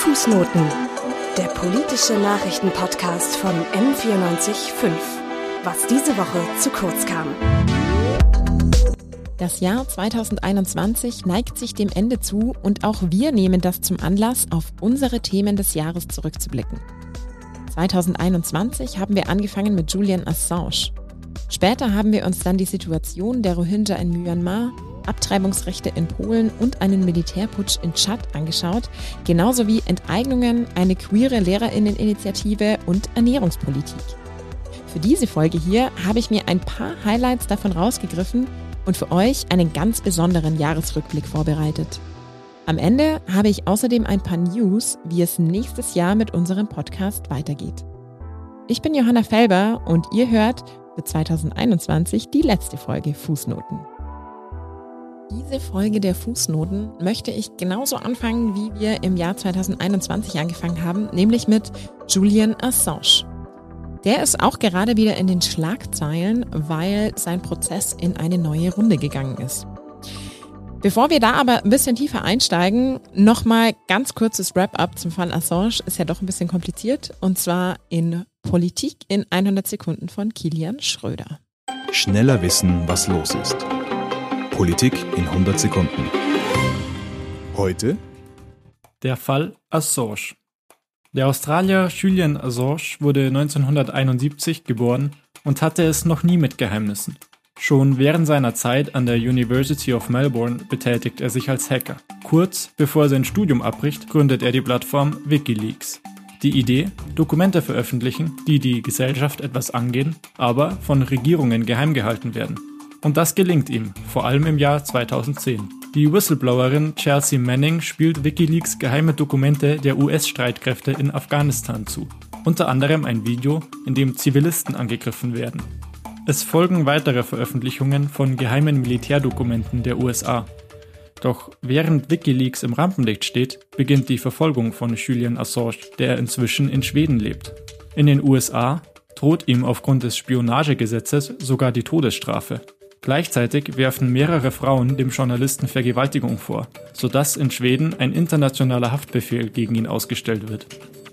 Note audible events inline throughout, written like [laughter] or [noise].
Fußnoten, der politische Nachrichtenpodcast von M945. Was diese Woche zu kurz kam. Das Jahr 2021 neigt sich dem Ende zu und auch wir nehmen das zum Anlass, auf unsere Themen des Jahres zurückzublicken. 2021 haben wir angefangen mit Julian Assange. Später haben wir uns dann die Situation der Rohingya in Myanmar, Abtreibungsrechte in Polen und einen Militärputsch in Tschad angeschaut, genauso wie Enteignungen, eine queere Lehrerinneninitiative und Ernährungspolitik. Für diese Folge hier habe ich mir ein paar Highlights davon rausgegriffen und für euch einen ganz besonderen Jahresrückblick vorbereitet. Am Ende habe ich außerdem ein paar News, wie es nächstes Jahr mit unserem Podcast weitergeht. Ich bin Johanna Felber und ihr hört für 2021 die letzte Folge Fußnoten. Diese Folge der Fußnoten möchte ich genauso anfangen, wie wir im Jahr 2021 angefangen haben, nämlich mit Julian Assange. Der ist auch gerade wieder in den Schlagzeilen, weil sein Prozess in eine neue Runde gegangen ist. Bevor wir da aber ein bisschen tiefer einsteigen, nochmal ganz kurzes Wrap-up zum Fall Assange. Ist ja doch ein bisschen kompliziert. Und zwar in Politik in 100 Sekunden von Kilian Schröder. Schneller wissen, was los ist. Politik in 100 Sekunden. Heute der Fall Assange. Der Australier Julian Assange wurde 1971 geboren und hatte es noch nie mit Geheimnissen. Schon während seiner Zeit an der University of Melbourne betätigt er sich als Hacker. Kurz bevor er sein Studium abbricht, gründet er die Plattform Wikileaks. Die Idee, Dokumente veröffentlichen, die die Gesellschaft etwas angehen, aber von Regierungen geheim gehalten werden. Und das gelingt ihm, vor allem im Jahr 2010. Die Whistleblowerin Chelsea Manning spielt Wikileaks geheime Dokumente der US-Streitkräfte in Afghanistan zu. Unter anderem ein Video, in dem Zivilisten angegriffen werden. Es folgen weitere Veröffentlichungen von geheimen Militärdokumenten der USA. Doch während Wikileaks im Rampenlicht steht, beginnt die Verfolgung von Julian Assange, der inzwischen in Schweden lebt. In den USA droht ihm aufgrund des Spionagegesetzes sogar die Todesstrafe. Gleichzeitig werfen mehrere Frauen dem Journalisten Vergewaltigung vor, sodass in Schweden ein internationaler Haftbefehl gegen ihn ausgestellt wird.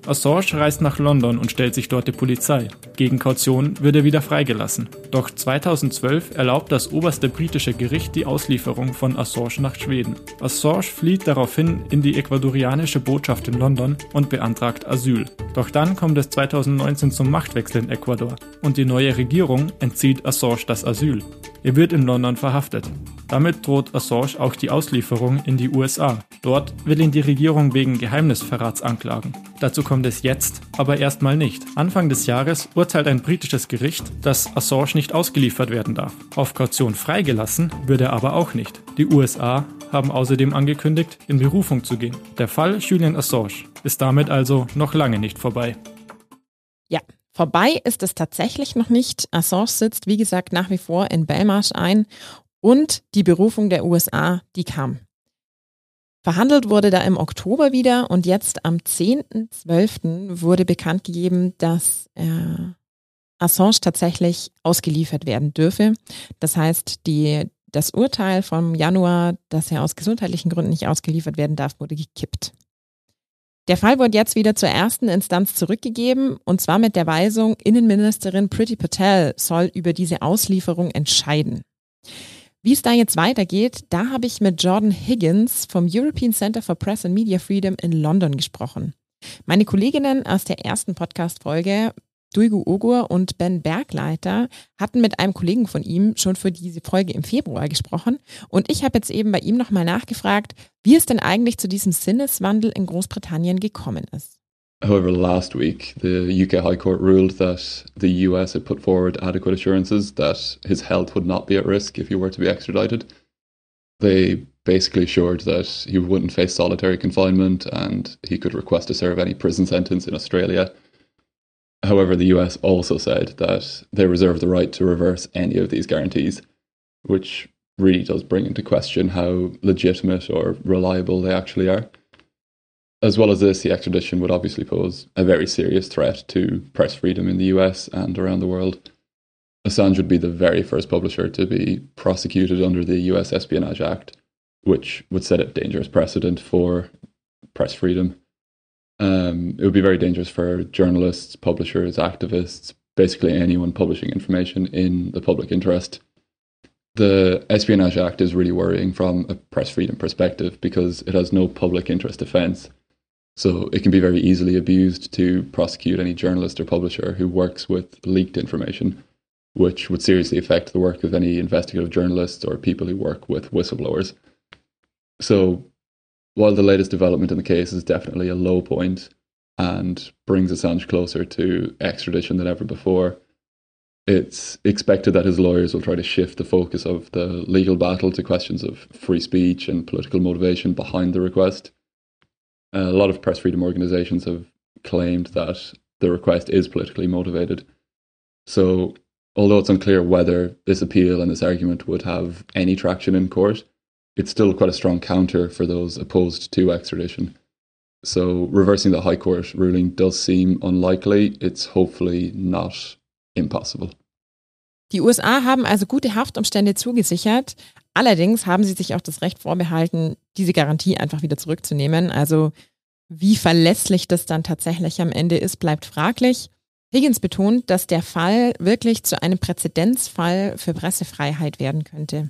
Assange reist nach London und stellt sich dort die Polizei. Gegen Kaution wird er wieder freigelassen. Doch 2012 erlaubt das oberste britische Gericht die Auslieferung von Assange nach Schweden. Assange flieht daraufhin in die ecuadorianische Botschaft in London und beantragt Asyl. Doch dann kommt es 2019 zum Machtwechsel in Ecuador und die neue Regierung entzieht Assange das Asyl. Er wird in London verhaftet. Damit droht Assange auch die Auslieferung in die USA. Dort will ihn die Regierung wegen Geheimnisverrats anklagen. Dazu kommt es jetzt, aber erstmal nicht. Anfang des Jahres urteilt ein britisches Gericht, dass Assange nicht ausgeliefert werden darf. Auf Kaution freigelassen wird er aber auch nicht. Die USA haben außerdem angekündigt, in Berufung zu gehen. Der Fall Julian Assange ist damit also noch lange nicht vorbei. Ja, vorbei ist es tatsächlich noch nicht. Assange sitzt, wie gesagt, nach wie vor in Belmarsh ein und die Berufung der USA, die kam. Verhandelt wurde da im Oktober wieder und jetzt am 10.12. wurde bekannt gegeben, dass äh, Assange tatsächlich ausgeliefert werden dürfe. Das heißt, die, das Urteil vom Januar, dass er aus gesundheitlichen Gründen nicht ausgeliefert werden darf, wurde gekippt. Der Fall wurde jetzt wieder zur ersten Instanz zurückgegeben und zwar mit der Weisung, Innenministerin Priti Patel soll über diese Auslieferung entscheiden. Wie es da jetzt weitergeht, da habe ich mit Jordan Higgins vom European Center for Press and Media Freedom in London gesprochen. Meine Kolleginnen aus der ersten Podcast-Folge, Duigu Ogur und Ben Bergleiter, hatten mit einem Kollegen von ihm schon für diese Folge im Februar gesprochen. Und ich habe jetzt eben bei ihm nochmal nachgefragt, wie es denn eigentlich zu diesem Sinneswandel in Großbritannien gekommen ist. However, last week the UK High Court ruled that the US had put forward adequate assurances that his health would not be at risk if he were to be extradited. They basically assured that he wouldn't face solitary confinement and he could request to serve any prison sentence in Australia. However, the US also said that they reserve the right to reverse any of these guarantees, which really does bring into question how legitimate or reliable they actually are. As well as this, the extradition would obviously pose a very serious threat to press freedom in the US and around the world. Assange would be the very first publisher to be prosecuted under the US Espionage Act, which would set a dangerous precedent for press freedom. Um, it would be very dangerous for journalists, publishers, activists, basically anyone publishing information in the public interest. The Espionage Act is really worrying from a press freedom perspective because it has no public interest defense. So it can be very easily abused to prosecute any journalist or publisher who works with leaked information, which would seriously affect the work of any investigative journalists or people who work with whistleblowers. So while the latest development in the case is definitely a low point and brings Assange closer to extradition than ever before, it's expected that his lawyers will try to shift the focus of the legal battle to questions of free speech and political motivation behind the request. A lot of press freedom organizations have claimed that the request is politically motivated. So, although it's unclear whether this appeal and this argument would have any traction in court, it's still quite a strong counter for those opposed to extradition. So, reversing the High Court ruling does seem unlikely. It's hopefully not impossible. Die USA haben also gute Haftumstände zugesichert. Allerdings haben sie sich auch das Recht vorbehalten, diese Garantie einfach wieder zurückzunehmen. Also wie verlässlich das dann tatsächlich am Ende ist, bleibt fraglich. Higgins betont, dass der Fall wirklich zu einem Präzedenzfall für Pressefreiheit werden könnte,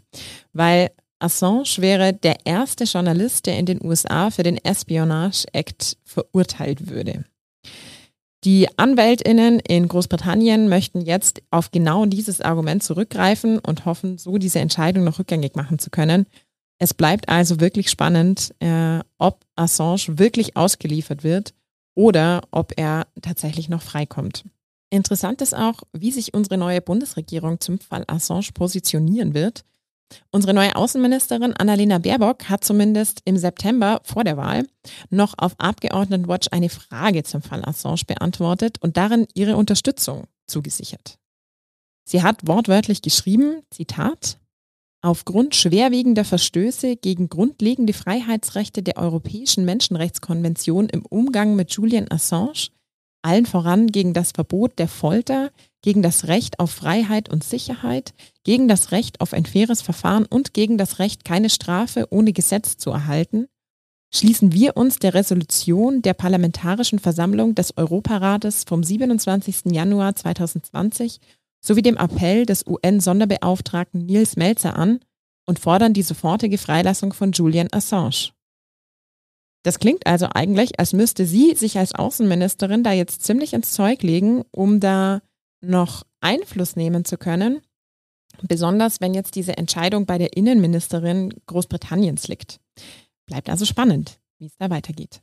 weil Assange wäre der erste Journalist, der in den USA für den Espionage Act verurteilt würde. Die Anwältinnen in Großbritannien möchten jetzt auf genau dieses Argument zurückgreifen und hoffen, so diese Entscheidung noch rückgängig machen zu können. Es bleibt also wirklich spannend, äh, ob Assange wirklich ausgeliefert wird oder ob er tatsächlich noch freikommt. Interessant ist auch, wie sich unsere neue Bundesregierung zum Fall Assange positionieren wird. Unsere neue Außenministerin Annalena Baerbock hat zumindest im September vor der Wahl noch auf Abgeordnetenwatch eine Frage zum Fall Assange beantwortet und darin ihre Unterstützung zugesichert. Sie hat wortwörtlich geschrieben, Zitat, Aufgrund schwerwiegender Verstöße gegen grundlegende Freiheitsrechte der Europäischen Menschenrechtskonvention im Umgang mit Julian Assange, allen voran gegen das Verbot der Folter, gegen das Recht auf Freiheit und Sicherheit, gegen das Recht auf ein faires Verfahren und gegen das Recht, keine Strafe ohne Gesetz zu erhalten, schließen wir uns der Resolution der Parlamentarischen Versammlung des Europarates vom 27. Januar 2020 sowie dem Appell des UN-Sonderbeauftragten Nils Melzer an und fordern die sofortige Freilassung von Julian Assange. Das klingt also eigentlich, als müsste sie sich als Außenministerin da jetzt ziemlich ins Zeug legen, um da noch Einfluss nehmen zu können, besonders wenn jetzt diese Entscheidung bei der Innenministerin Großbritanniens liegt. Bleibt also spannend, wie es da weitergeht.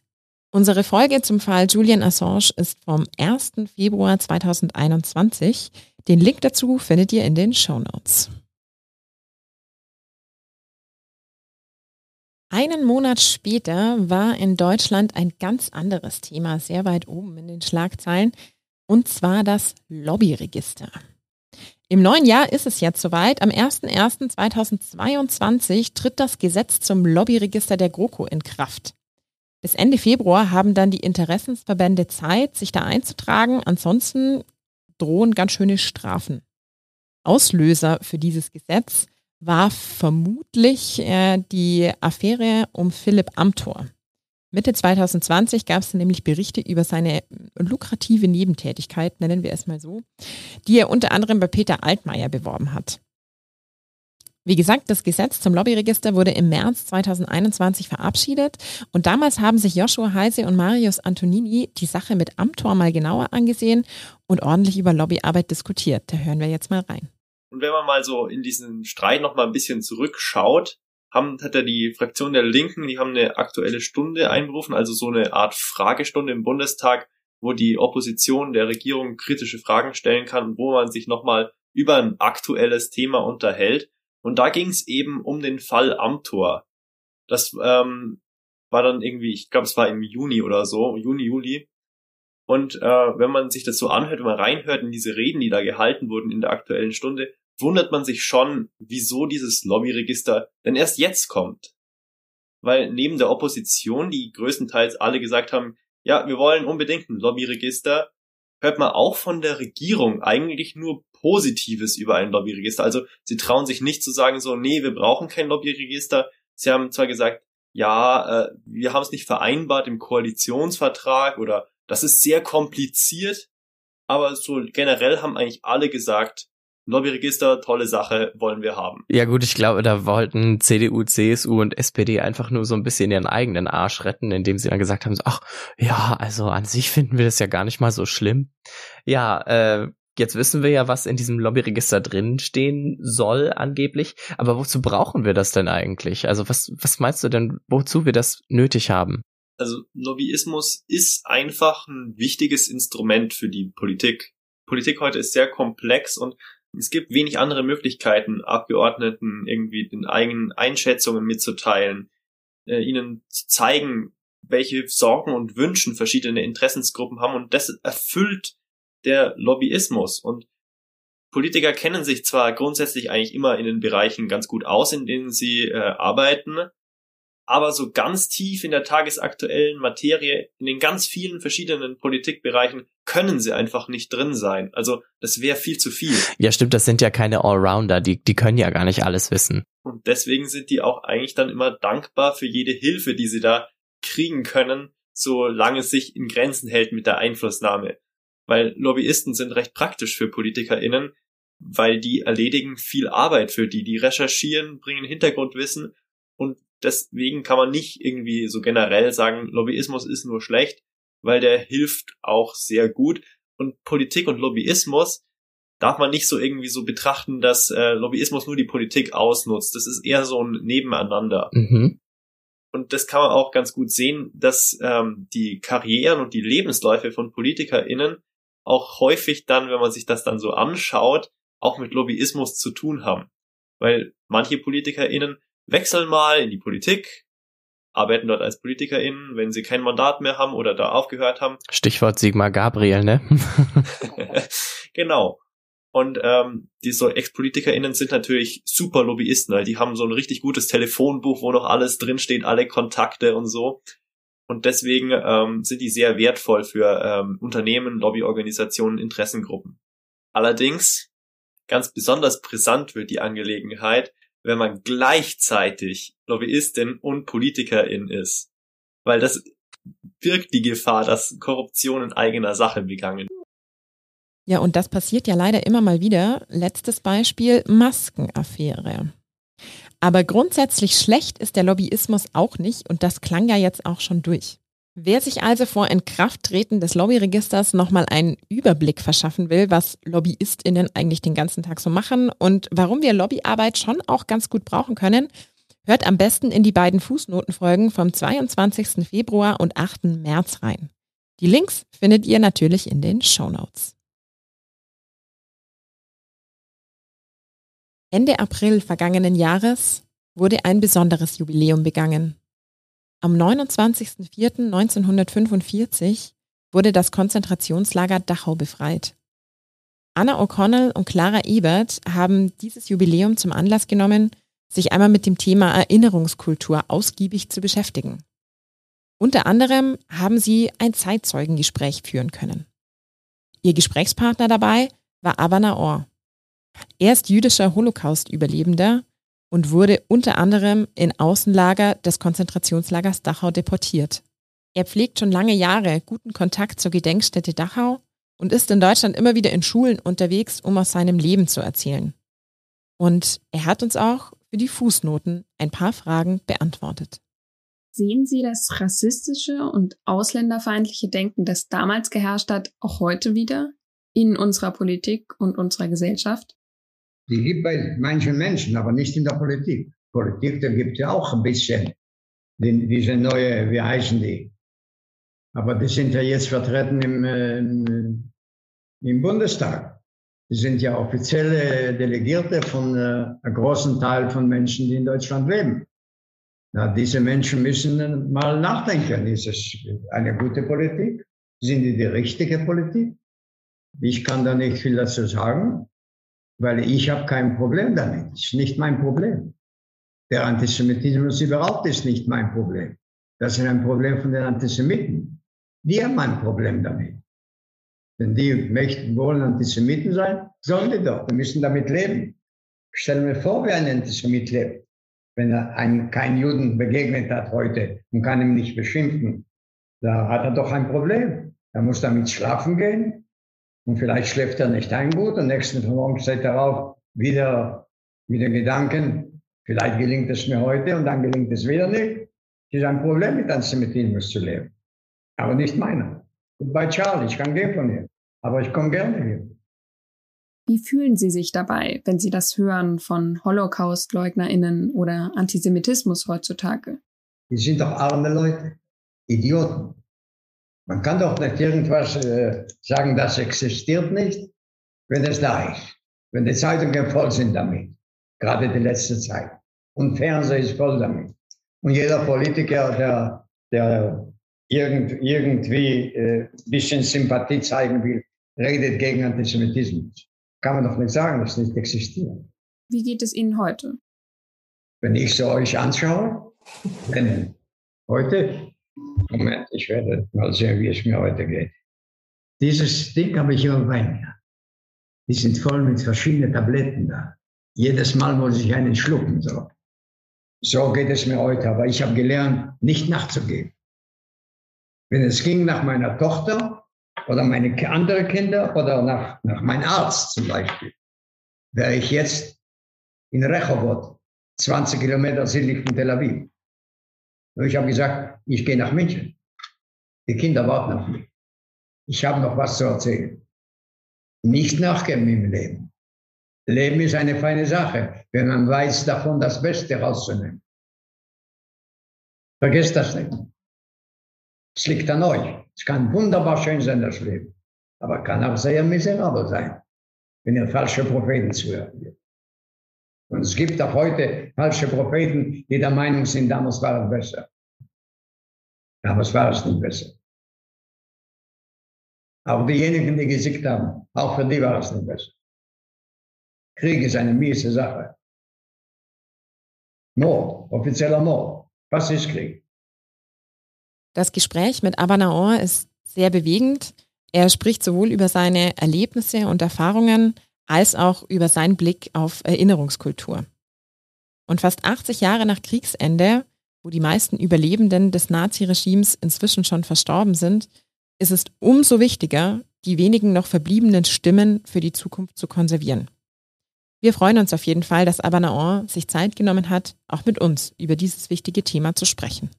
Unsere Folge zum Fall Julian Assange ist vom 1. Februar 2021. Den Link dazu findet ihr in den Show Notes. Einen Monat später war in Deutschland ein ganz anderes Thema sehr weit oben in den Schlagzeilen, und zwar das Lobbyregister. Im neuen Jahr ist es jetzt soweit. Am 01.01.2022 tritt das Gesetz zum Lobbyregister der GroKo in Kraft. Bis Ende Februar haben dann die Interessensverbände Zeit, sich da einzutragen. Ansonsten drohen ganz schöne Strafen. Auslöser für dieses Gesetz war vermutlich äh, die Affäre um Philipp Amthor. Mitte 2020 gab es nämlich Berichte über seine lukrative Nebentätigkeit, nennen wir es mal so, die er unter anderem bei Peter Altmaier beworben hat. Wie gesagt, das Gesetz zum Lobbyregister wurde im März 2021 verabschiedet und damals haben sich Joshua Heise und Marius Antonini die Sache mit Amtor mal genauer angesehen und ordentlich über Lobbyarbeit diskutiert. Da hören wir jetzt mal rein. Und wenn man mal so in diesen Streit noch mal ein bisschen zurückschaut, haben, hat ja die Fraktion der Linken, die haben eine aktuelle Stunde einberufen, also so eine Art Fragestunde im Bundestag, wo die Opposition der Regierung kritische Fragen stellen kann wo man sich nochmal über ein aktuelles Thema unterhält. Und da ging es eben um den Fall Amtor. Das ähm, war dann irgendwie, ich glaube, es war im Juni oder so, Juni, Juli. Und äh, wenn man sich das so anhört, wenn man reinhört in diese Reden, die da gehalten wurden in der aktuellen Stunde, wundert man sich schon, wieso dieses Lobbyregister denn erst jetzt kommt. Weil neben der Opposition, die größtenteils alle gesagt haben, ja, wir wollen unbedingt ein Lobbyregister, hört man auch von der Regierung eigentlich nur Positives über ein Lobbyregister. Also sie trauen sich nicht zu sagen so, nee, wir brauchen kein Lobbyregister. Sie haben zwar gesagt, ja, äh, wir haben es nicht vereinbart im Koalitionsvertrag oder das ist sehr kompliziert. Aber so generell haben eigentlich alle gesagt, Lobbyregister, tolle Sache, wollen wir haben. Ja gut, ich glaube, da wollten CDU, CSU und SPD einfach nur so ein bisschen ihren eigenen Arsch retten, indem sie dann gesagt haben, so, ach ja, also an sich finden wir das ja gar nicht mal so schlimm. Ja, äh, jetzt wissen wir ja, was in diesem Lobbyregister drin stehen soll angeblich, aber wozu brauchen wir das denn eigentlich? Also was, was meinst du denn, wozu wir das nötig haben? Also Lobbyismus ist einfach ein wichtiges Instrument für die Politik. Politik heute ist sehr komplex und es gibt wenig andere Möglichkeiten, Abgeordneten irgendwie den eigenen Einschätzungen mitzuteilen, äh, ihnen zu zeigen, welche Sorgen und Wünschen verschiedene Interessensgruppen haben. Und das erfüllt der Lobbyismus. Und Politiker kennen sich zwar grundsätzlich eigentlich immer in den Bereichen ganz gut aus, in denen sie äh, arbeiten, aber so ganz tief in der tagesaktuellen Materie, in den ganz vielen verschiedenen Politikbereichen, können sie einfach nicht drin sein. Also das wäre viel zu viel. Ja, stimmt, das sind ja keine Allrounder, die, die können ja gar nicht alles wissen. Und deswegen sind die auch eigentlich dann immer dankbar für jede Hilfe, die sie da kriegen können, solange es sich in Grenzen hält mit der Einflussnahme. Weil Lobbyisten sind recht praktisch für PolitikerInnen, weil die erledigen viel Arbeit für die, die recherchieren, bringen Hintergrundwissen und deswegen kann man nicht irgendwie so generell sagen, Lobbyismus ist nur schlecht, weil der hilft auch sehr gut. Und Politik und Lobbyismus darf man nicht so irgendwie so betrachten, dass äh, Lobbyismus nur die Politik ausnutzt. Das ist eher so ein Nebeneinander. Mhm. Und das kann man auch ganz gut sehen, dass ähm, die Karrieren und die Lebensläufe von PolitikerInnen auch häufig dann, wenn man sich das dann so anschaut, auch mit Lobbyismus zu tun haben. Weil manche PolitikerInnen wechseln mal in die Politik, arbeiten dort als PolitikerInnen, wenn sie kein Mandat mehr haben oder da aufgehört haben. Stichwort Sigmar Gabriel, ne? [laughs] genau. Und ähm, die so Ex-PolitikerInnen sind natürlich super Lobbyisten, weil die haben so ein richtig gutes Telefonbuch, wo noch alles drinsteht, alle Kontakte und so. Und deswegen ähm, sind die sehr wertvoll für ähm, Unternehmen, Lobbyorganisationen, Interessengruppen. Allerdings, ganz besonders brisant wird die Angelegenheit, wenn man gleichzeitig Lobbyistin und Politikerin ist. Weil das birgt die Gefahr, dass Korruption in eigener Sache begangen. Ja, und das passiert ja leider immer mal wieder. Letztes Beispiel, Maskenaffäre. Aber grundsätzlich schlecht ist der Lobbyismus auch nicht und das klang ja jetzt auch schon durch. Wer sich also vor Inkrafttreten des Lobbyregisters nochmal einen Überblick verschaffen will, was LobbyistInnen eigentlich den ganzen Tag so machen und warum wir Lobbyarbeit schon auch ganz gut brauchen können, hört am besten in die beiden Fußnotenfolgen vom 22. Februar und 8. März rein. Die Links findet ihr natürlich in den Show Notes. Ende April vergangenen Jahres wurde ein besonderes Jubiläum begangen. Am 29.04.1945 wurde das Konzentrationslager Dachau befreit. Anna O'Connell und Clara Ebert haben dieses Jubiläum zum Anlass genommen, sich einmal mit dem Thema Erinnerungskultur ausgiebig zu beschäftigen. Unter anderem haben sie ein Zeitzeugengespräch führen können. Ihr Gesprächspartner dabei war Abba Orr. Er ist jüdischer Holocaust-Überlebender und wurde unter anderem in Außenlager des Konzentrationslagers Dachau deportiert. Er pflegt schon lange Jahre guten Kontakt zur Gedenkstätte Dachau und ist in Deutschland immer wieder in Schulen unterwegs, um aus seinem Leben zu erzählen. Und er hat uns auch für die Fußnoten ein paar Fragen beantwortet. Sehen Sie das rassistische und ausländerfeindliche Denken, das damals geherrscht hat, auch heute wieder in unserer Politik und unserer Gesellschaft? Die gibt bei manchen Menschen, aber nicht in der Politik. Politik, da gibt es ja auch ein bisschen die, diese neue, wie heißen die? Aber die sind ja jetzt vertreten im, äh, im Bundestag. Die sind ja offizielle Delegierte von äh, einem großen Teil von Menschen, die in Deutschland leben. Na, diese Menschen müssen mal nachdenken. Ist es eine gute Politik? Sind die die richtige Politik? Ich kann da nicht viel dazu sagen weil ich habe kein Problem damit. Ist nicht mein Problem. Der Antisemitismus überhaupt ist nicht mein Problem. Das ist ein Problem von den Antisemiten. Die haben ein Problem damit. Wenn die möchten, wollen Antisemiten sein, sollen die doch. Die müssen damit leben. Ich stelle mir vor, wie ein Antisemit lebt. wenn er einem keinen Juden begegnet hat heute und kann ihm nicht beschimpfen, da hat er doch ein Problem. Er muss damit schlafen gehen und vielleicht schläft er nicht ein gut und nächsten Morgen steht er auf, wieder mit den Gedanken, vielleicht gelingt es mir heute und dann gelingt es wieder nicht. Es ist ein Problem, mit Antisemitismus zu leben. Aber nicht meiner. Und bei Charlie, ich kann gehen von hier. Aber ich komme gerne hier. Wie fühlen Sie sich dabei, wenn Sie das hören von Holocaust-LeugnerInnen oder Antisemitismus heutzutage? Die sind doch arme Leute, Idioten. Man kann doch nicht irgendwas äh, sagen, das existiert nicht, wenn es da ist. Wenn die Zeitungen voll sind damit, gerade die letzte Zeit. Und Fernseher ist voll damit. Und jeder Politiker, der, der irgend, irgendwie ein äh, bisschen Sympathie zeigen will, redet gegen Antisemitismus kann man doch nicht sagen, dass es nicht existiert. Wie geht es Ihnen heute? Wenn ich so euch anschaue, wenn heute, Moment, ich werde mal sehen, wie es mir heute geht. Dieses Ding habe ich immer bei mir. Die sind voll mit verschiedenen Tabletten da. Jedes Mal muss ich einen schlucken. So, so geht es mir heute. Aber ich habe gelernt, nicht nachzugeben. Wenn es ging nach meiner Tochter, oder meine andere Kinder oder nach, nach meinem Arzt zum Beispiel, wäre ich jetzt in Rehovot, 20 Kilometer südlich von Tel Aviv. Ich habe gesagt, ich gehe nach München. Die Kinder warten auf mich. Ich habe noch was zu erzählen. Nicht nachgeben im Leben. Leben ist eine feine Sache, wenn man weiß, davon das Beste rauszunehmen. Vergesst das nicht. Es liegt an euch. Es kann wunderbar schön sein, das Leben. Aber kann auch sehr miserabel sein, wenn ihr falsche Propheten zuhört. Und es gibt auch heute falsche Propheten, die der Meinung sind, damals war es besser. Damals war es nicht besser. Auch diejenigen, die gesiegt haben, auch für die war es nicht besser. Krieg ist eine miese Sache. Mord, offizieller Mord. Was ist Krieg? Das Gespräch mit Abanaor ist sehr bewegend. Er spricht sowohl über seine Erlebnisse und Erfahrungen als auch über seinen Blick auf Erinnerungskultur. Und fast 80 Jahre nach Kriegsende, wo die meisten Überlebenden des Naziregimes inzwischen schon verstorben sind, ist es umso wichtiger, die wenigen noch verbliebenen Stimmen für die Zukunft zu konservieren. Wir freuen uns auf jeden Fall, dass Abanaor sich Zeit genommen hat, auch mit uns über dieses wichtige Thema zu sprechen.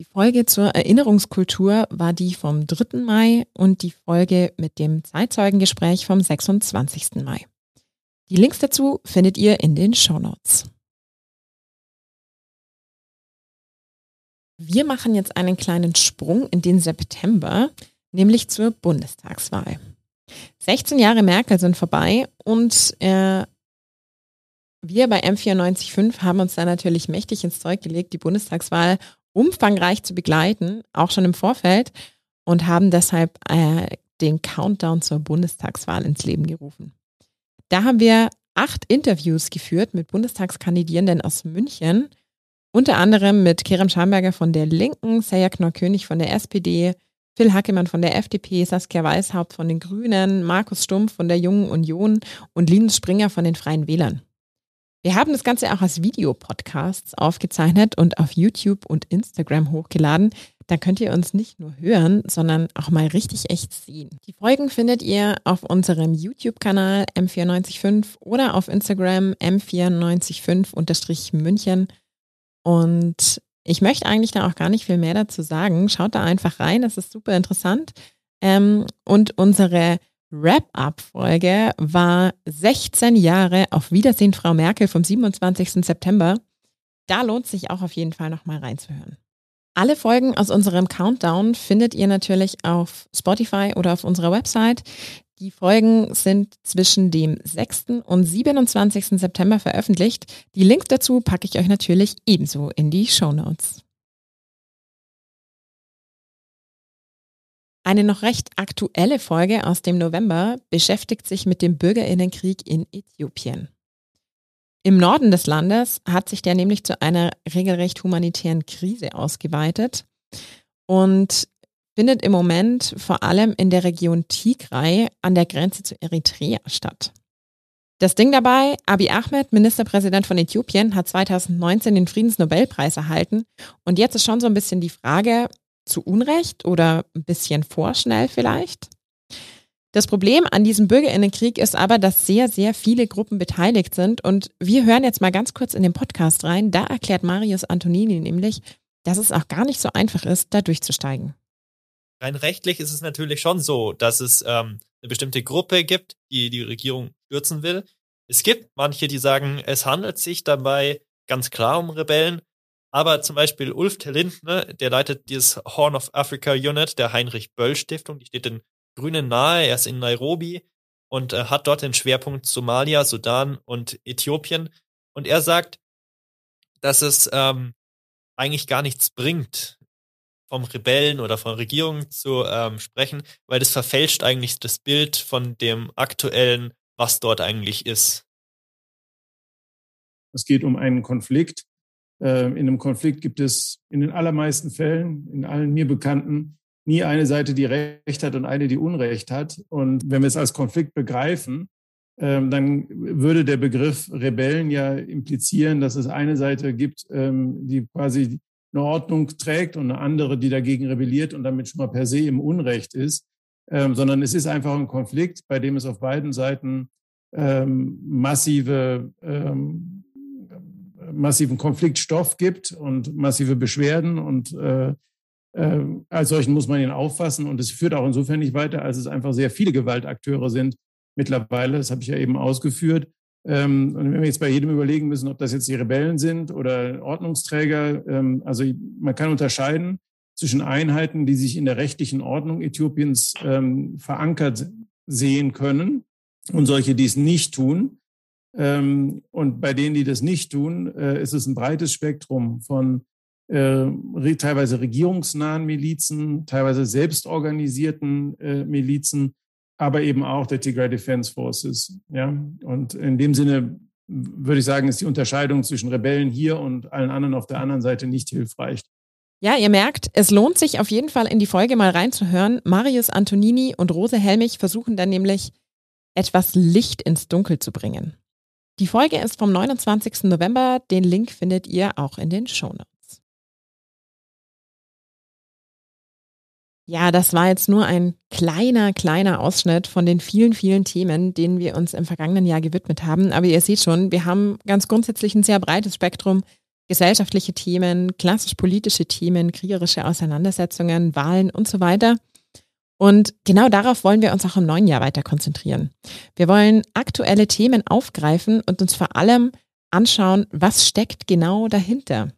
Die Folge zur Erinnerungskultur war die vom 3. Mai und die Folge mit dem Zeitzeugengespräch vom 26. Mai. Die Links dazu findet ihr in den Show Notes. Wir machen jetzt einen kleinen Sprung in den September, nämlich zur Bundestagswahl. 16 Jahre Merkel sind vorbei und äh, wir bei M945 haben uns da natürlich mächtig ins Zeug gelegt, die Bundestagswahl umfangreich zu begleiten, auch schon im Vorfeld, und haben deshalb äh, den Countdown zur Bundestagswahl ins Leben gerufen. Da haben wir acht Interviews geführt mit Bundestagskandidierenden aus München, unter anderem mit Kerem Schamberger von der Linken, Seja Knorr-König von der SPD, Phil Hackemann von der FDP, Saskia Weishaupt von den Grünen, Markus Stumpf von der Jungen Union und Linus Springer von den Freien Wählern. Wir haben das Ganze auch als Videopodcasts aufgezeichnet und auf YouTube und Instagram hochgeladen. Da könnt ihr uns nicht nur hören, sondern auch mal richtig echt sehen. Die Folgen findet ihr auf unserem YouTube-Kanal M945 oder auf Instagram M945-München. Und ich möchte eigentlich da auch gar nicht viel mehr dazu sagen. Schaut da einfach rein, das ist super interessant. Ähm, und unsere Wrap-up-Folge war 16 Jahre auf Wiedersehen, Frau Merkel vom 27. September. Da lohnt sich auch auf jeden Fall nochmal reinzuhören. Alle Folgen aus unserem Countdown findet ihr natürlich auf Spotify oder auf unserer Website. Die Folgen sind zwischen dem 6. und 27. September veröffentlicht. Die Links dazu packe ich euch natürlich ebenso in die Show Notes. Eine noch recht aktuelle Folge aus dem November beschäftigt sich mit dem Bürgerinnenkrieg in Äthiopien. Im Norden des Landes hat sich der nämlich zu einer regelrecht humanitären Krise ausgeweitet und findet im Moment vor allem in der Region Tigray an der Grenze zu Eritrea statt. Das Ding dabei, Abiy Ahmed, Ministerpräsident von Äthiopien, hat 2019 den Friedensnobelpreis erhalten. Und jetzt ist schon so ein bisschen die Frage, zu Unrecht oder ein bisschen vorschnell vielleicht? Das Problem an diesem Bürgerinnenkrieg ist aber, dass sehr, sehr viele Gruppen beteiligt sind. Und wir hören jetzt mal ganz kurz in den Podcast rein. Da erklärt Marius Antonini nämlich, dass es auch gar nicht so einfach ist, da durchzusteigen. Rein rechtlich ist es natürlich schon so, dass es ähm, eine bestimmte Gruppe gibt, die die Regierung stürzen will. Es gibt manche, die sagen, es handelt sich dabei ganz klar um Rebellen. Aber zum Beispiel Ulf Terlindner, der leitet dieses Horn of Africa Unit der Heinrich Böll Stiftung, die steht in Grünen nahe, er ist in Nairobi und äh, hat dort den Schwerpunkt Somalia, Sudan und Äthiopien. Und er sagt, dass es ähm, eigentlich gar nichts bringt, vom Rebellen oder von Regierungen zu ähm, sprechen, weil das verfälscht eigentlich das Bild von dem aktuellen, was dort eigentlich ist. Es geht um einen Konflikt. Äh, in einem Konflikt gibt es in den allermeisten Fällen, in allen mir bekannten, nie eine Seite, die Recht hat und eine, die Unrecht hat. Und wenn wir es als Konflikt begreifen, ähm, dann würde der Begriff Rebellen ja implizieren, dass es eine Seite gibt, ähm, die quasi eine Ordnung trägt und eine andere, die dagegen rebelliert und damit schon mal per se im Unrecht ist, ähm, sondern es ist einfach ein Konflikt, bei dem es auf beiden Seiten ähm, massive, ähm, massiven Konfliktstoff gibt und massive Beschwerden und äh, äh, als solchen muss man ihn auffassen und es führt auch insofern nicht weiter, als es einfach sehr viele Gewaltakteure sind mittlerweile, das habe ich ja eben ausgeführt, ähm, und wenn wir jetzt bei jedem überlegen müssen, ob das jetzt die Rebellen sind oder Ordnungsträger, ähm, also man kann unterscheiden zwischen Einheiten, die sich in der rechtlichen Ordnung Äthiopiens ähm, verankert sehen können und solche, die es nicht tun. Ähm, und bei denen, die das nicht tun, äh, ist es ein breites Spektrum von äh, teilweise regierungsnahen Milizen, teilweise selbstorganisierten äh, Milizen aber eben auch der Tigray Defense Forces. Ja? Und in dem Sinne würde ich sagen, ist die Unterscheidung zwischen Rebellen hier und allen anderen auf der anderen Seite nicht hilfreich. Ja, ihr merkt, es lohnt sich auf jeden Fall in die Folge mal reinzuhören. Marius Antonini und Rose Helmich versuchen dann nämlich etwas Licht ins Dunkel zu bringen. Die Folge ist vom 29. November. Den Link findet ihr auch in den Shownotes. Ja, das war jetzt nur ein kleiner, kleiner Ausschnitt von den vielen, vielen Themen, denen wir uns im vergangenen Jahr gewidmet haben. Aber ihr seht schon, wir haben ganz grundsätzlich ein sehr breites Spektrum. Gesellschaftliche Themen, klassisch politische Themen, kriegerische Auseinandersetzungen, Wahlen und so weiter. Und genau darauf wollen wir uns auch im neuen Jahr weiter konzentrieren. Wir wollen aktuelle Themen aufgreifen und uns vor allem anschauen, was steckt genau dahinter.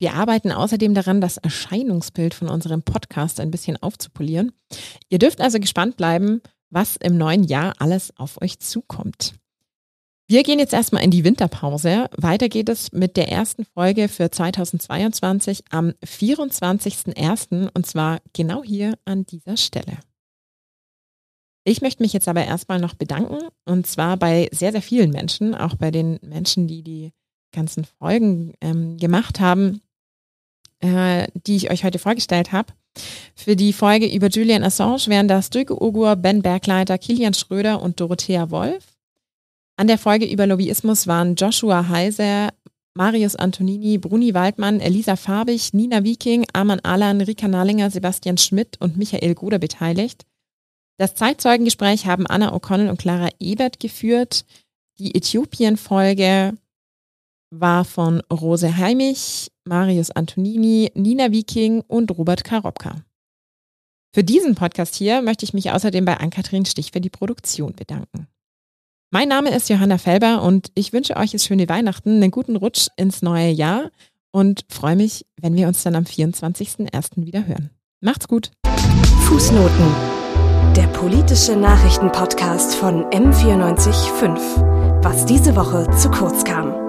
Wir arbeiten außerdem daran, das Erscheinungsbild von unserem Podcast ein bisschen aufzupolieren. Ihr dürft also gespannt bleiben, was im neuen Jahr alles auf euch zukommt. Wir gehen jetzt erstmal in die Winterpause. Weiter geht es mit der ersten Folge für 2022 am 24.01. und zwar genau hier an dieser Stelle. Ich möchte mich jetzt aber erstmal noch bedanken und zwar bei sehr, sehr vielen Menschen, auch bei den Menschen, die die ganzen Folgen ähm, gemacht haben äh, die ich euch heute vorgestellt habe. Für die Folge über Julian Assange wären das Döke Ogur, Ben Bergleiter, Kilian Schröder und Dorothea Wolf. An der Folge über Lobbyismus waren Joshua Heiser, Marius Antonini, Bruni Waldmann, Elisa Farbig, Nina Viking, Arman Alan, Rika Nahlinger, Sebastian Schmidt und Michael Goder beteiligt. Das Zeitzeugengespräch haben Anna O'Connell und Clara Ebert geführt. Die Äthiopien-Folge war von Rose Heimich, Marius Antonini, Nina Viking und Robert Karobka. Für diesen Podcast hier möchte ich mich außerdem bei Ann-Kathrin Stich für die Produktion bedanken. Mein Name ist Johanna Felber und ich wünsche euch jetzt schöne Weihnachten, einen guten Rutsch ins neue Jahr und freue mich, wenn wir uns dann am 24.01. wieder hören. Macht's gut. Fußnoten. Der politische Nachrichtenpodcast von M945. Was diese Woche zu kurz kam.